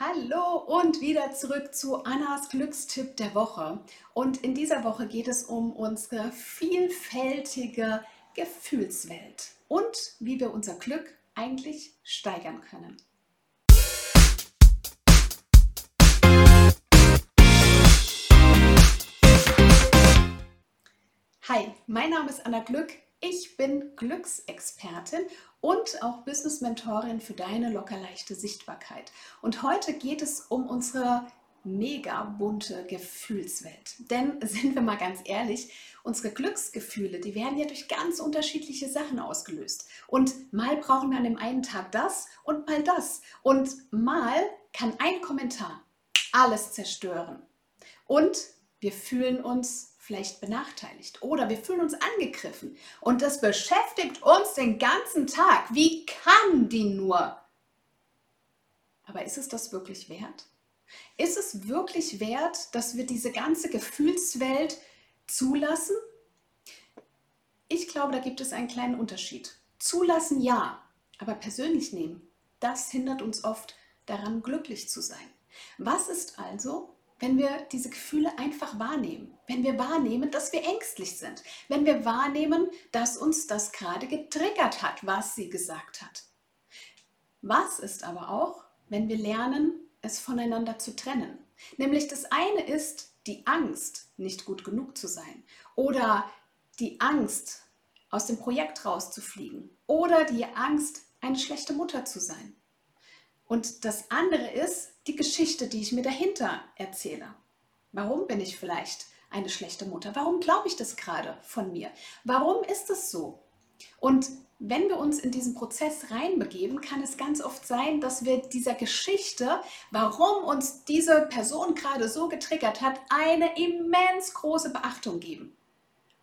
Hallo und wieder zurück zu Annas Glückstipp der Woche. Und in dieser Woche geht es um unsere vielfältige Gefühlswelt und wie wir unser Glück eigentlich steigern können. Hi, mein Name ist Anna Glück. Ich bin Glücksexpertin und auch Business Mentorin für deine locker leichte Sichtbarkeit. Und heute geht es um unsere mega bunte Gefühlswelt. Denn sind wir mal ganz ehrlich, unsere Glücksgefühle, die werden ja durch ganz unterschiedliche Sachen ausgelöst. Und mal brauchen wir an dem einen Tag das und mal das. Und mal kann ein Kommentar alles zerstören. Und wir fühlen uns vielleicht benachteiligt oder wir fühlen uns angegriffen und das beschäftigt uns den ganzen Tag. Wie kann die nur? Aber ist es das wirklich wert? Ist es wirklich wert, dass wir diese ganze Gefühlswelt zulassen? Ich glaube, da gibt es einen kleinen Unterschied. Zulassen ja, aber persönlich nehmen, das hindert uns oft daran, glücklich zu sein. Was ist also, wenn wir diese Gefühle einfach wahrnehmen, wenn wir wahrnehmen, dass wir ängstlich sind, wenn wir wahrnehmen, dass uns das gerade getriggert hat, was sie gesagt hat. Was ist aber auch, wenn wir lernen, es voneinander zu trennen? Nämlich das eine ist die Angst, nicht gut genug zu sein oder die Angst, aus dem Projekt rauszufliegen oder die Angst, eine schlechte Mutter zu sein. Und das andere ist die Geschichte, die ich mir dahinter erzähle. Warum bin ich vielleicht eine schlechte Mutter? Warum glaube ich das gerade von mir? Warum ist es so? Und wenn wir uns in diesen Prozess reinbegeben, kann es ganz oft sein, dass wir dieser Geschichte, warum uns diese Person gerade so getriggert hat, eine immens große Beachtung geben.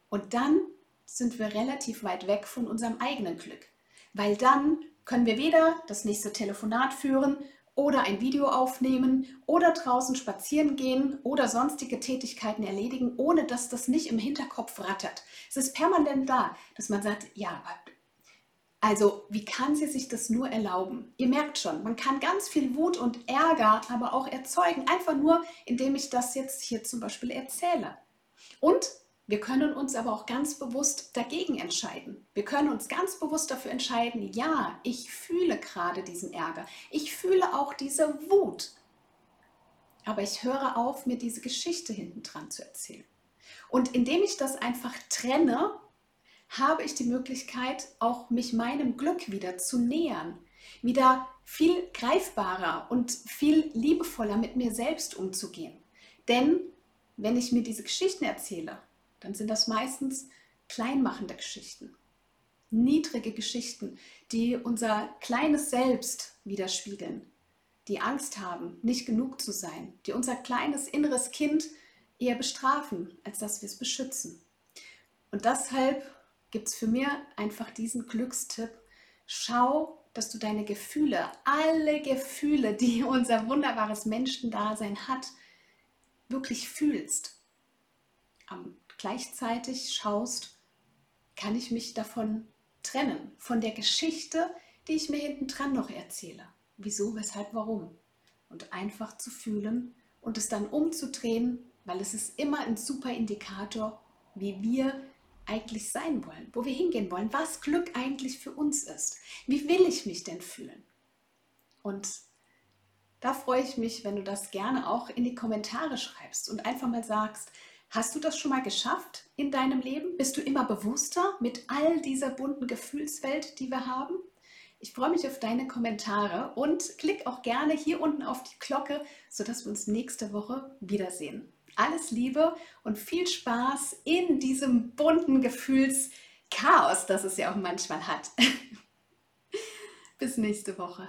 Und dann sind wir relativ weit weg von unserem eigenen Glück, weil dann können wir weder das nächste Telefonat führen oder ein Video aufnehmen oder draußen spazieren gehen oder sonstige Tätigkeiten erledigen, ohne dass das nicht im Hinterkopf rattert. Es ist permanent da, dass man sagt, ja, also wie kann sie sich das nur erlauben? Ihr merkt schon, man kann ganz viel Wut und Ärger aber auch erzeugen, einfach nur, indem ich das jetzt hier zum Beispiel erzähle. Und wir können uns aber auch ganz bewusst dagegen entscheiden. Wir können uns ganz bewusst dafür entscheiden, ja, ich fühle gerade diesen Ärger. Ich fühle auch diese Wut. Aber ich höre auf, mir diese Geschichte hinten dran zu erzählen. Und indem ich das einfach trenne, habe ich die Möglichkeit, auch mich meinem Glück wieder zu nähern, wieder viel greifbarer und viel liebevoller mit mir selbst umzugehen. Denn wenn ich mir diese Geschichten erzähle, dann sind das meistens kleinmachende Geschichten, niedrige Geschichten, die unser kleines Selbst widerspiegeln, die Angst haben, nicht genug zu sein, die unser kleines inneres Kind eher bestrafen, als dass wir es beschützen. Und deshalb gibt es für mich einfach diesen Glückstipp. Schau, dass du deine Gefühle, alle Gefühle, die unser wunderbares Menschendasein hat, wirklich fühlst. Gleichzeitig schaust, kann ich mich davon trennen, von der Geschichte, die ich mir hinten dran noch erzähle. Wieso, weshalb, warum. Und einfach zu fühlen und es dann umzudrehen, weil es ist immer ein super Indikator, wie wir eigentlich sein wollen, wo wir hingehen wollen, was Glück eigentlich für uns ist. Wie will ich mich denn fühlen? Und da freue ich mich, wenn du das gerne auch in die Kommentare schreibst und einfach mal sagst, Hast du das schon mal geschafft in deinem Leben? Bist du immer bewusster mit all dieser bunten Gefühlswelt, die wir haben? Ich freue mich auf deine Kommentare und klick auch gerne hier unten auf die Glocke, sodass wir uns nächste Woche wiedersehen. Alles Liebe und viel Spaß in diesem bunten Gefühlschaos, das es ja auch manchmal hat. Bis nächste Woche.